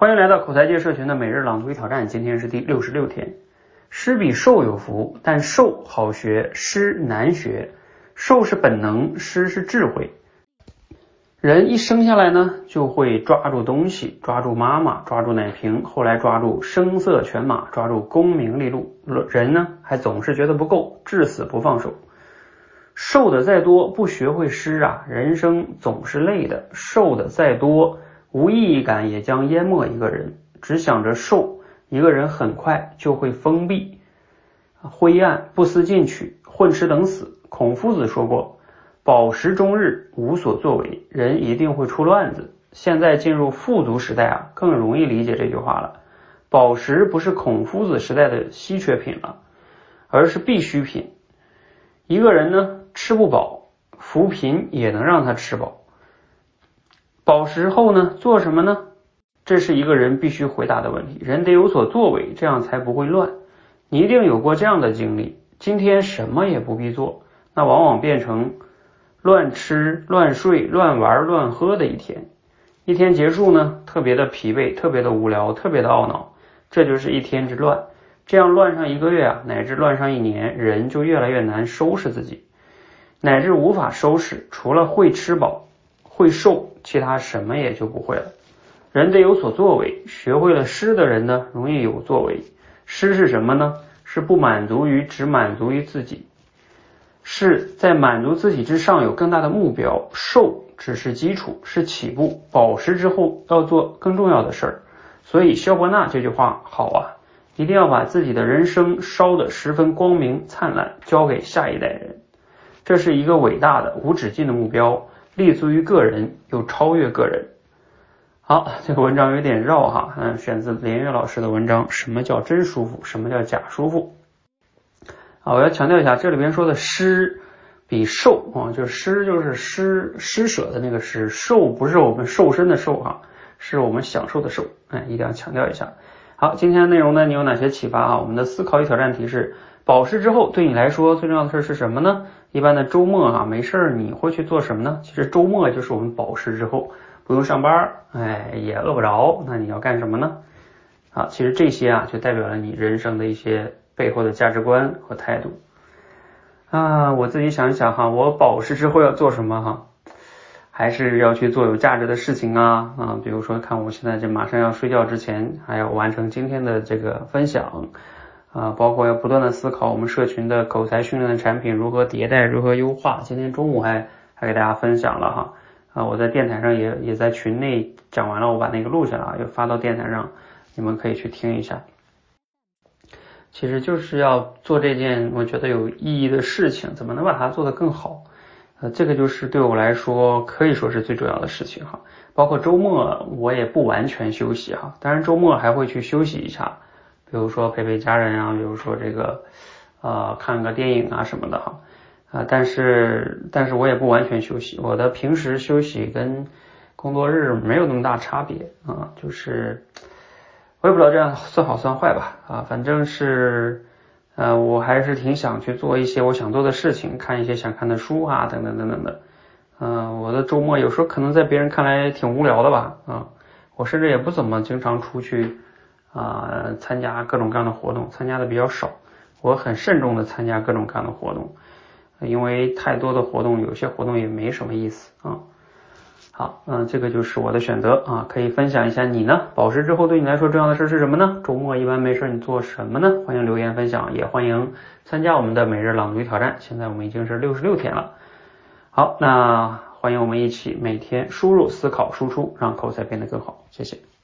欢迎来到口才界社群的每日朗读与挑战，今天是第六十六天。诗比寿有福，但寿好学，诗难学。寿是本能，诗是智慧。人一生下来呢，就会抓住东西，抓住妈妈，抓住奶瓶，后来抓住声色犬马，抓住功名利禄。人呢，还总是觉得不够，至死不放手。受的再多，不学会诗啊，人生总是累的。受的再多。无意义感也将淹没一个人。只想着瘦，一个人很快就会封闭、灰暗、不思进取、混吃等死。孔夫子说过：“饱食终日，无所作为，人一定会出乱子。”现在进入富足时代啊，更容易理解这句话了。饱食不是孔夫子时代的稀缺品了，而是必需品。一个人呢，吃不饱，扶贫也能让他吃饱。饱食后呢，做什么呢？这是一个人必须回答的问题。人得有所作为，这样才不会乱。你一定有过这样的经历：今天什么也不必做，那往往变成乱吃、乱睡、乱玩、乱喝的一天。一天结束呢，特别的疲惫，特别的无聊，特别的懊恼。这就是一天之乱。这样乱上一个月啊，乃至乱上一年，人就越来越难收拾自己，乃至无法收拾。除了会吃饱。会瘦，其他什么也就不会了。人得有所作为，学会了诗的人呢，容易有作为。诗是什么呢？是不满足于只满足于自己，是在满足自己之上有更大的目标。瘦只是基础，是起步，饱食之后要做更重要的事儿。所以肖伯纳这句话好啊，一定要把自己的人生烧得十分光明灿烂，交给下一代人。这是一个伟大的无止境的目标。立足于个人，又超越个人。好，这个文章有点绕哈，嗯，选自连岳老师的文章。什么叫真舒服？什么叫假舒服？啊，我要强调一下，这里边说的施比受啊，就施就是施施舍的那个施，受不是我们瘦身的瘦哈，是我们享受的受。哎，一定要强调一下。好，今天的内容呢，你有哪些启发啊？我们的思考与挑战题是：保湿之后对你来说最重要的事是什么呢？一般的周末啊，没事儿你会去做什么呢？其实周末就是我们保湿之后不用上班，哎，也饿不着，那你要干什么呢？啊，其实这些啊就代表了你人生的一些背后的价值观和态度啊。我自己想一想哈，我保湿之后要做什么哈？还是要去做有价值的事情啊啊，比如说看我现在这马上要睡觉之前，还要完成今天的这个分享。啊，包括要不断的思考我们社群的口才训练的产品如何迭代、如何优化。今天中午还还给大家分享了哈，啊，我在电台上也也在群内讲完了，我把那个录下来，又发到电台上，你们可以去听一下。其实就是要做这件我觉得有意义的事情，怎么能把它做得更好？呃，这个就是对我来说可以说是最重要的事情哈。包括周末我也不完全休息哈，当然周末还会去休息一下。比如说陪陪家人啊，比如说这个呃看个电影啊什么的哈啊，但是但是我也不完全休息，我的平时休息跟工作日没有那么大差别啊，就是我也不知道这样算好算坏吧啊，反正是呃我还是挺想去做一些我想做的事情，看一些想看的书啊等等等等的，嗯，我的周末有时候可能在别人看来挺无聊的吧啊，我甚至也不怎么经常出去。啊，参加各种各样的活动，参加的比较少。我很慎重的参加各种各样的活动，因为太多的活动，有些活动也没什么意思啊。好，嗯，这个就是我的选择啊，可以分享一下你呢？保湿之后对你来说重要的事是什么呢？周末一般没事你做什么呢？欢迎留言分享，也欢迎参加我们的每日朗读挑战。现在我们已经是六十六天了。好，那欢迎我们一起每天输入、思考、输出，让口才变得更好。谢谢。